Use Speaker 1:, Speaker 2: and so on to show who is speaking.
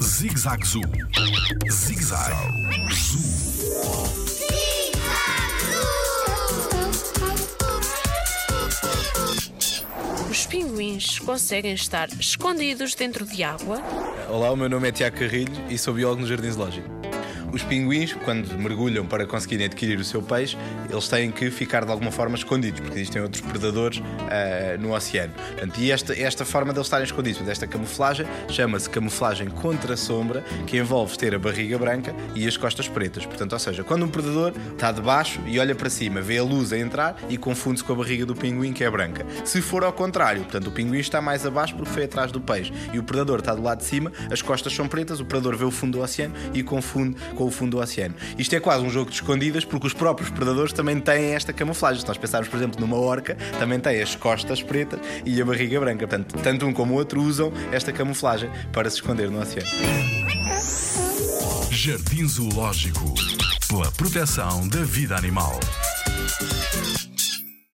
Speaker 1: Zig-Zag Zoo. Zig-Zag Zoo.
Speaker 2: Os pinguins conseguem estar escondidos dentro de água?
Speaker 3: Olá, o meu nome é Tiago Carrilho e sou biólogo no Jardim Zoológico. Os pinguins, quando mergulham para conseguirem adquirir o seu peixe, eles têm que ficar de alguma forma escondidos, porque existem outros predadores uh, no oceano. Portanto, e esta, esta forma de eles estarem escondidos, desta camuflagem, chama-se camuflagem contra a sombra, que envolve ter a barriga branca e as costas pretas. Portanto, ou seja, quando um predador está debaixo e olha para cima, vê a luz a entrar e confunde-se com a barriga do pinguim, que é branca. Se for ao contrário, portanto, o pinguim está mais abaixo porque foi atrás do peixe e o predador está do lado de cima, as costas são pretas, o predador vê o fundo do oceano e confunde com o fundo do oceano. Isto é quase um jogo de escondidas porque os próprios predadores também têm esta camuflagem. Se nós pensarmos, por exemplo, numa orca, também tem as costas pretas e a barriga branca. Portanto, tanto um como o outro usam esta camuflagem para se esconder no oceano.
Speaker 1: Jardim Zoológico. Pela proteção da vida animal.